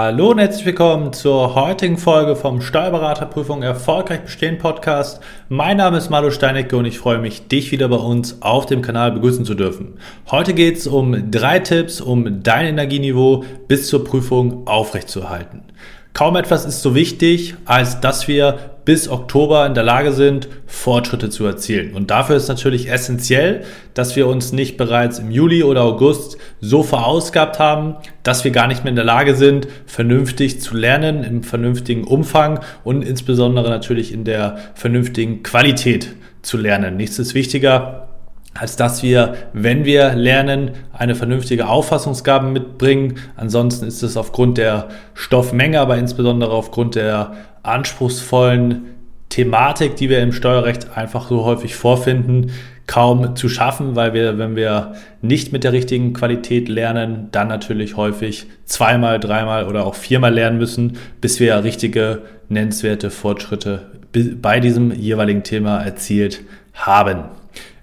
Hallo und herzlich willkommen zur heutigen Folge vom Steuerberaterprüfung Erfolgreich Bestehen Podcast. Mein Name ist Malu Steinecke und ich freue mich, dich wieder bei uns auf dem Kanal begrüßen zu dürfen. Heute geht es um drei Tipps, um dein Energieniveau bis zur Prüfung aufrechtzuerhalten. Kaum etwas ist so wichtig, als dass wir bis Oktober in der Lage sind, Fortschritte zu erzielen. Und dafür ist natürlich essentiell, dass wir uns nicht bereits im Juli oder August so verausgabt haben, dass wir gar nicht mehr in der Lage sind, vernünftig zu lernen, im vernünftigen Umfang und insbesondere natürlich in der vernünftigen Qualität zu lernen. Nichts ist wichtiger, als dass wir, wenn wir lernen, eine vernünftige Auffassungsgabe mitbringen. Ansonsten ist es aufgrund der Stoffmenge, aber insbesondere aufgrund der anspruchsvollen Thematik, die wir im Steuerrecht einfach so häufig vorfinden, kaum zu schaffen, weil wir, wenn wir nicht mit der richtigen Qualität lernen, dann natürlich häufig zweimal, dreimal oder auch viermal lernen müssen, bis wir richtige nennenswerte Fortschritte bei diesem jeweiligen Thema erzielt haben.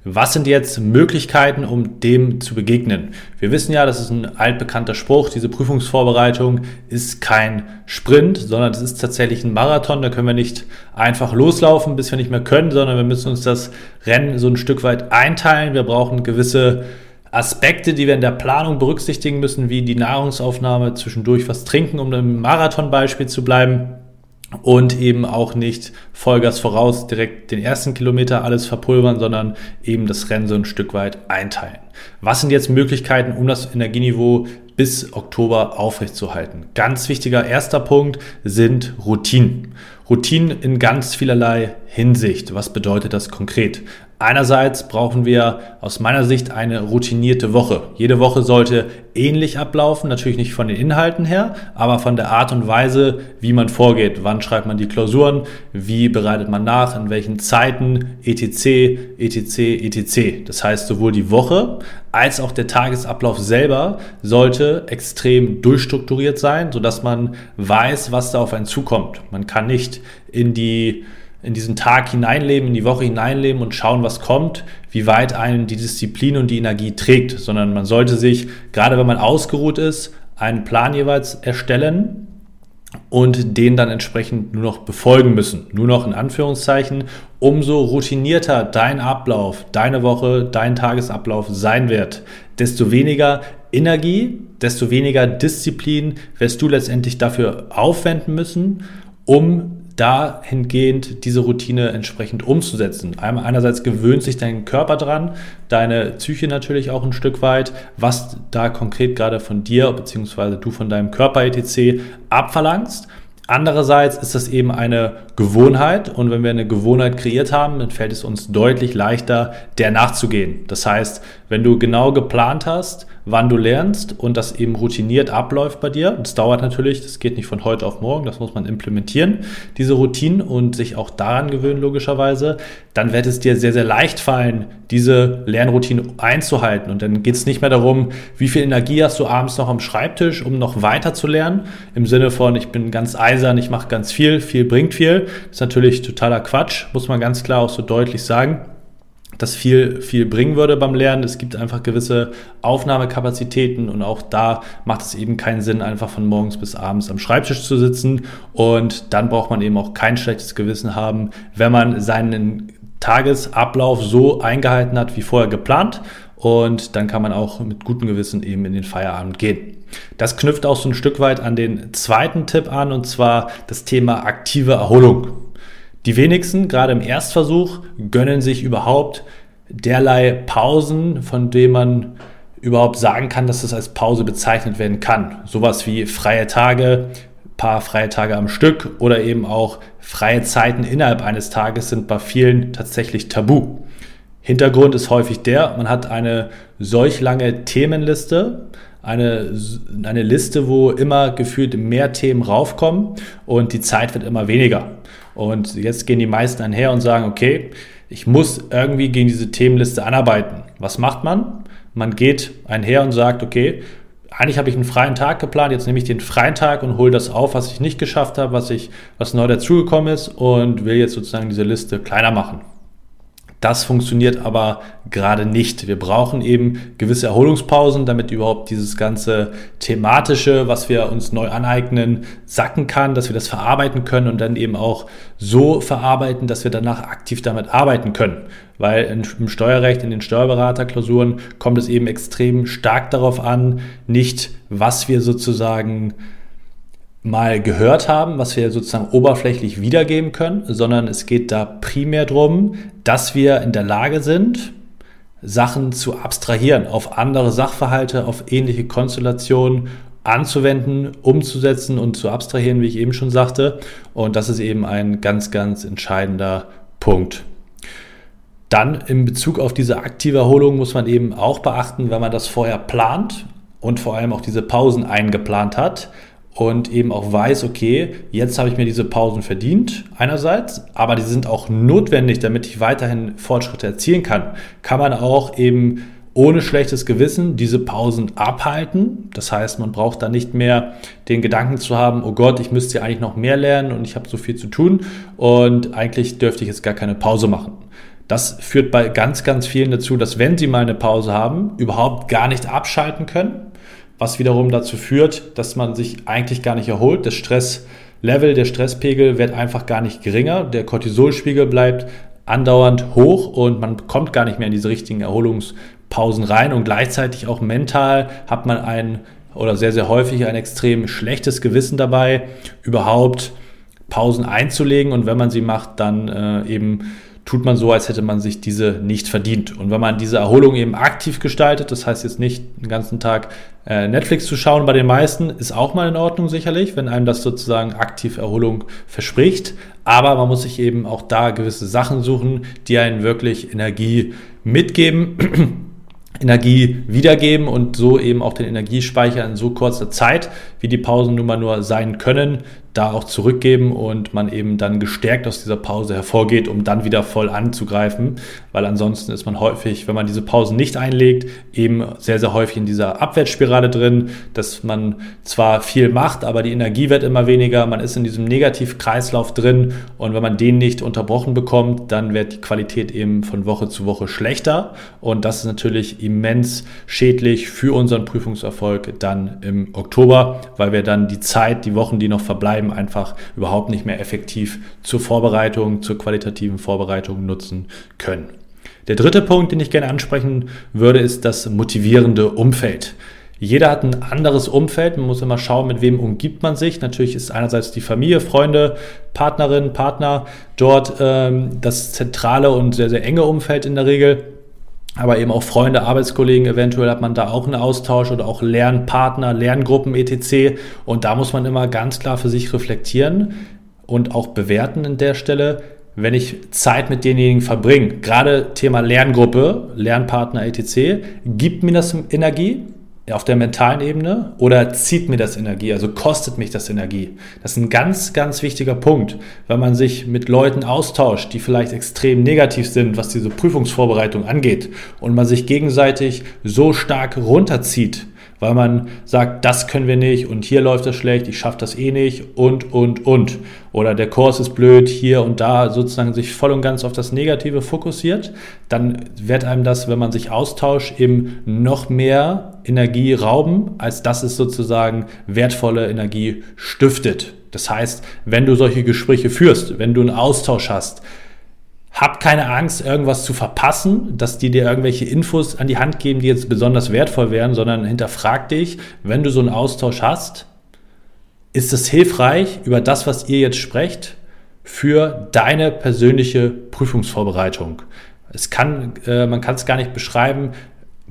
Was sind jetzt Möglichkeiten, um dem zu begegnen? Wir wissen ja, das ist ein altbekannter Spruch, diese Prüfungsvorbereitung ist kein Sprint, sondern es ist tatsächlich ein Marathon. Da können wir nicht einfach loslaufen, bis wir nicht mehr können, sondern wir müssen uns das Rennen so ein Stück weit einteilen. Wir brauchen gewisse Aspekte, die wir in der Planung berücksichtigen müssen, wie die Nahrungsaufnahme, zwischendurch was trinken, um im Marathonbeispiel zu bleiben und eben auch nicht Vollgas voraus direkt den ersten Kilometer alles verpulvern, sondern eben das Rennen so ein Stück weit einteilen. Was sind jetzt Möglichkeiten, um das Energieniveau bis Oktober aufrechtzuerhalten? Ganz wichtiger erster Punkt sind Routinen. Routinen in ganz vielerlei Hinsicht. Was bedeutet das konkret? Einerseits brauchen wir aus meiner Sicht eine routinierte Woche. Jede Woche sollte ähnlich ablaufen, natürlich nicht von den Inhalten her, aber von der Art und Weise, wie man vorgeht. Wann schreibt man die Klausuren? Wie bereitet man nach? In welchen Zeiten? etc., etc., etc. Das heißt, sowohl die Woche als auch der Tagesablauf selber sollte extrem durchstrukturiert sein, sodass man weiß, was da auf einen zukommt. Man kann nicht in die in diesen Tag hineinleben, in die Woche hineinleben und schauen, was kommt, wie weit einen die Disziplin und die Energie trägt, sondern man sollte sich, gerade wenn man ausgeruht ist, einen Plan jeweils erstellen und den dann entsprechend nur noch befolgen müssen. Nur noch in Anführungszeichen, umso routinierter dein Ablauf, deine Woche, dein Tagesablauf sein wird, desto weniger Energie, desto weniger Disziplin wirst du letztendlich dafür aufwenden müssen, um dahingehend diese Routine entsprechend umzusetzen. Einerseits gewöhnt sich dein Körper dran, deine Psyche natürlich auch ein Stück weit, was da konkret gerade von dir bzw. du von deinem Körper etc. abverlangst. Andererseits ist das eben eine Gewohnheit und wenn wir eine Gewohnheit kreiert haben, dann fällt es uns deutlich leichter, der nachzugehen. Das heißt, wenn du genau geplant hast, wann du lernst und das eben routiniert abläuft bei dir. Das dauert natürlich, das geht nicht von heute auf morgen, das muss man implementieren, diese Routinen und sich auch daran gewöhnen, logischerweise. Dann wird es dir sehr, sehr leicht fallen, diese Lernroutine einzuhalten. Und dann geht es nicht mehr darum, wie viel Energie hast du abends noch am Schreibtisch, um noch weiter zu lernen. Im Sinne von, ich bin ganz eisern, ich mache ganz viel, viel bringt viel. Das ist natürlich totaler Quatsch, muss man ganz klar auch so deutlich sagen das viel, viel bringen würde beim Lernen. Es gibt einfach gewisse Aufnahmekapazitäten und auch da macht es eben keinen Sinn, einfach von morgens bis abends am Schreibtisch zu sitzen. Und dann braucht man eben auch kein schlechtes Gewissen haben, wenn man seinen Tagesablauf so eingehalten hat wie vorher geplant. Und dann kann man auch mit gutem Gewissen eben in den Feierabend gehen. Das knüpft auch so ein Stück weit an den zweiten Tipp an, und zwar das Thema aktive Erholung. Die wenigsten, gerade im Erstversuch, gönnen sich überhaupt derlei Pausen, von denen man überhaupt sagen kann, dass es als Pause bezeichnet werden kann. Sowas wie freie Tage, paar freie Tage am Stück oder eben auch freie Zeiten innerhalb eines Tages sind bei vielen tatsächlich tabu. Hintergrund ist häufig der, man hat eine solch lange Themenliste, eine, eine Liste, wo immer gefühlt mehr Themen raufkommen und die Zeit wird immer weniger. Und jetzt gehen die meisten einher und sagen, okay, ich muss irgendwie gegen diese Themenliste anarbeiten. Was macht man? Man geht einher und sagt, okay, eigentlich habe ich einen freien Tag geplant, jetzt nehme ich den freien Tag und hole das auf, was ich nicht geschafft habe, was, ich, was neu dazugekommen ist und will jetzt sozusagen diese Liste kleiner machen. Das funktioniert aber gerade nicht. Wir brauchen eben gewisse Erholungspausen, damit überhaupt dieses ganze thematische, was wir uns neu aneignen, sacken kann, dass wir das verarbeiten können und dann eben auch so verarbeiten, dass wir danach aktiv damit arbeiten können. Weil im Steuerrecht, in den Steuerberaterklausuren kommt es eben extrem stark darauf an, nicht was wir sozusagen mal gehört haben, was wir sozusagen oberflächlich wiedergeben können, sondern es geht da primär darum, dass wir in der Lage sind, Sachen zu abstrahieren, auf andere Sachverhalte, auf ähnliche Konstellationen anzuwenden, umzusetzen und zu abstrahieren, wie ich eben schon sagte. Und das ist eben ein ganz, ganz entscheidender Punkt. Dann in Bezug auf diese aktive Erholung muss man eben auch beachten, wenn man das vorher plant und vor allem auch diese Pausen eingeplant hat, und eben auch weiß, okay, jetzt habe ich mir diese Pausen verdient, einerseits, aber die sind auch notwendig, damit ich weiterhin Fortschritte erzielen kann, kann man auch eben ohne schlechtes Gewissen diese Pausen abhalten. Das heißt, man braucht da nicht mehr den Gedanken zu haben, oh Gott, ich müsste ja eigentlich noch mehr lernen und ich habe so viel zu tun und eigentlich dürfte ich jetzt gar keine Pause machen. Das führt bei ganz, ganz vielen dazu, dass wenn sie mal eine Pause haben, überhaupt gar nicht abschalten können was wiederum dazu führt, dass man sich eigentlich gar nicht erholt. Das Stresslevel, der Stresspegel wird einfach gar nicht geringer. Der Cortisolspiegel bleibt andauernd hoch und man kommt gar nicht mehr in diese richtigen Erholungspausen rein und gleichzeitig auch mental hat man ein oder sehr, sehr häufig ein extrem schlechtes Gewissen dabei, überhaupt Pausen einzulegen und wenn man sie macht, dann äh, eben tut man so, als hätte man sich diese nicht verdient. Und wenn man diese Erholung eben aktiv gestaltet, das heißt jetzt nicht den ganzen Tag äh, Netflix zu schauen bei den meisten, ist auch mal in Ordnung sicherlich, wenn einem das sozusagen aktiv Erholung verspricht. Aber man muss sich eben auch da gewisse Sachen suchen, die einen wirklich Energie mitgeben. Energie wiedergeben und so eben auch den Energiespeicher in so kurzer Zeit, wie die Pausen nun mal nur sein können, da auch zurückgeben und man eben dann gestärkt aus dieser Pause hervorgeht, um dann wieder voll anzugreifen, weil ansonsten ist man häufig, wenn man diese Pausen nicht einlegt, eben sehr, sehr häufig in dieser Abwärtsspirale drin, dass man zwar viel macht, aber die Energie wird immer weniger, man ist in diesem Negativkreislauf drin und wenn man den nicht unterbrochen bekommt, dann wird die Qualität eben von Woche zu Woche schlechter und das ist natürlich immens schädlich für unseren Prüfungserfolg dann im Oktober, weil wir dann die Zeit, die Wochen, die noch verbleiben, Schreiben einfach überhaupt nicht mehr effektiv zur Vorbereitung, zur qualitativen Vorbereitung nutzen können. Der dritte Punkt, den ich gerne ansprechen würde, ist das motivierende Umfeld. Jeder hat ein anderes Umfeld. Man muss immer schauen, mit wem umgibt man sich. Natürlich ist einerseits die Familie, Freunde, Partnerin, Partner dort ähm, das zentrale und sehr, sehr enge Umfeld in der Regel aber eben auch Freunde, Arbeitskollegen, eventuell hat man da auch einen Austausch oder auch Lernpartner, Lerngruppen, etc. Und da muss man immer ganz klar für sich reflektieren und auch bewerten an der Stelle, wenn ich Zeit mit denjenigen verbringe. Gerade Thema Lerngruppe, Lernpartner, etc. Gibt mir das Energie? Auf der mentalen Ebene oder zieht mir das Energie, also kostet mich das Energie? Das ist ein ganz, ganz wichtiger Punkt, wenn man sich mit Leuten austauscht, die vielleicht extrem negativ sind, was diese Prüfungsvorbereitung angeht und man sich gegenseitig so stark runterzieht, weil man sagt, das können wir nicht und hier läuft das schlecht, ich schaffe das eh nicht und, und, und. Oder der Kurs ist blöd, hier und da sozusagen sich voll und ganz auf das Negative fokussiert, dann wird einem das, wenn man sich austauscht, eben noch mehr Energie rauben, als dass es sozusagen wertvolle Energie stiftet. Das heißt, wenn du solche Gespräche führst, wenn du einen Austausch hast, hab keine Angst, irgendwas zu verpassen, dass die dir irgendwelche Infos an die Hand geben, die jetzt besonders wertvoll wären, sondern hinterfrag dich, wenn du so einen Austausch hast, ist es hilfreich über das, was ihr jetzt sprecht, für deine persönliche Prüfungsvorbereitung. Es kann, äh, man kann es gar nicht beschreiben.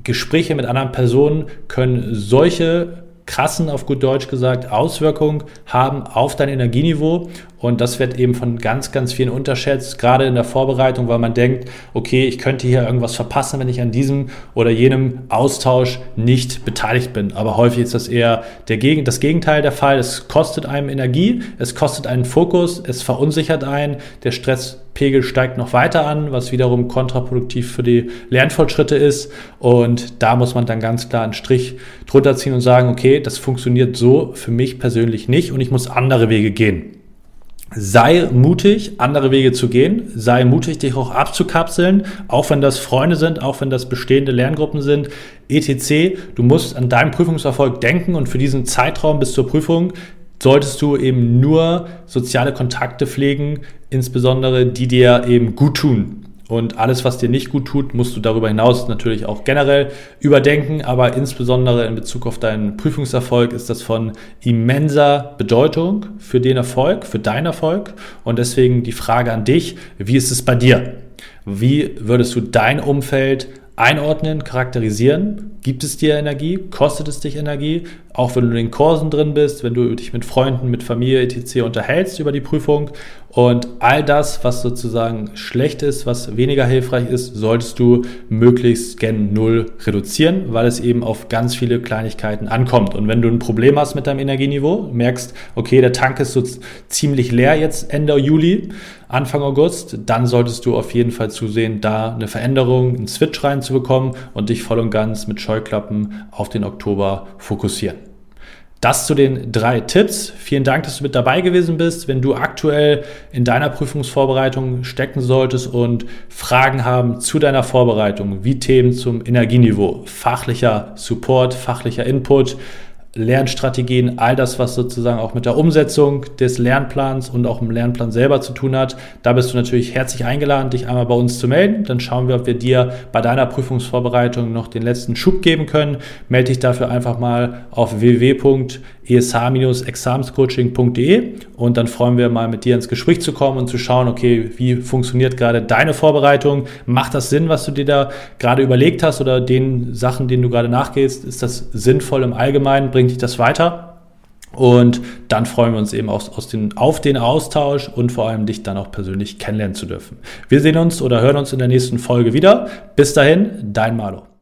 Gespräche mit anderen Personen können solche krassen, auf gut Deutsch gesagt, Auswirkungen haben auf dein Energieniveau. Und das wird eben von ganz, ganz vielen unterschätzt, gerade in der Vorbereitung, weil man denkt, okay, ich könnte hier irgendwas verpassen, wenn ich an diesem oder jenem Austausch nicht beteiligt bin. Aber häufig ist das eher der Gegen das Gegenteil der Fall. Es kostet einem Energie, es kostet einen Fokus, es verunsichert einen, der Stresspegel steigt noch weiter an, was wiederum kontraproduktiv für die Lernfortschritte ist. Und da muss man dann ganz klar einen Strich drunter ziehen und sagen, okay, das funktioniert so für mich persönlich nicht und ich muss andere Wege gehen. sei mutig, andere Wege zu gehen, sei mutig, dich auch abzukapseln, auch wenn das Freunde sind, auch wenn das bestehende Lerngruppen sind, etc. Du musst an deinen Prüfungserfolg denken und für diesen Zeitraum bis zur Prüfung solltest du eben nur soziale Kontakte pflegen, insbesondere die dir eben gut tun. Und alles, was dir nicht gut tut, musst du darüber hinaus natürlich auch generell überdenken. Aber insbesondere in Bezug auf deinen Prüfungserfolg ist das von immenser Bedeutung für den Erfolg, für deinen Erfolg. Und deswegen die Frage an dich, wie ist es bei dir? Wie würdest du dein Umfeld einordnen, charakterisieren. Gibt es dir Energie? Kostet es dich Energie? Auch wenn du in den Kursen drin bist, wenn du dich mit Freunden, mit Familie etc. unterhältst über die Prüfung. Und all das, was sozusagen schlecht ist, was weniger hilfreich ist, solltest du möglichst gen Null reduzieren, weil es eben auf ganz viele Kleinigkeiten ankommt. Und wenn du ein Problem hast mit deinem Energieniveau, merkst, okay, der Tank ist so ziemlich leer jetzt Ende Juli, Anfang August, dann solltest du auf jeden Fall zusehen, da eine Veränderung, einen Switch reinzubekommen und dich voll und ganz mit Scheuklappen auf den Oktober fokussieren. Das zu den drei Tipps. Vielen Dank, dass du mit dabei gewesen bist. Wenn du aktuell in deiner Prüfungsvorbereitung stecken solltest und Fragen haben zu deiner Vorbereitung, wie Themen zum Energieniveau, fachlicher Support, fachlicher Input, Lernstrategien, all das, was sozusagen auch mit der Umsetzung des Lernplans und auch im Lernplan selber zu tun hat. Da bist du natürlich herzlich eingeladen, dich einmal bei uns zu melden. Dann schauen wir, ob wir dir bei deiner Prüfungsvorbereitung noch den letzten Schub geben können. Melde dich dafür einfach mal auf www.esh-examenscoaching.de und dann freuen wir mal mit dir ins Gespräch zu kommen und zu schauen, okay, wie funktioniert gerade deine Vorbereitung? Macht das Sinn, was du dir da gerade überlegt hast oder den Sachen, denen du gerade nachgehst? Ist das sinnvoll im Allgemeinen? Bringt dich das weiter? Und dann freuen wir uns eben aus, aus den, auf den Austausch und vor allem dich dann auch persönlich kennenlernen zu dürfen. Wir sehen uns oder hören uns in der nächsten Folge wieder. Bis dahin, dein Malo.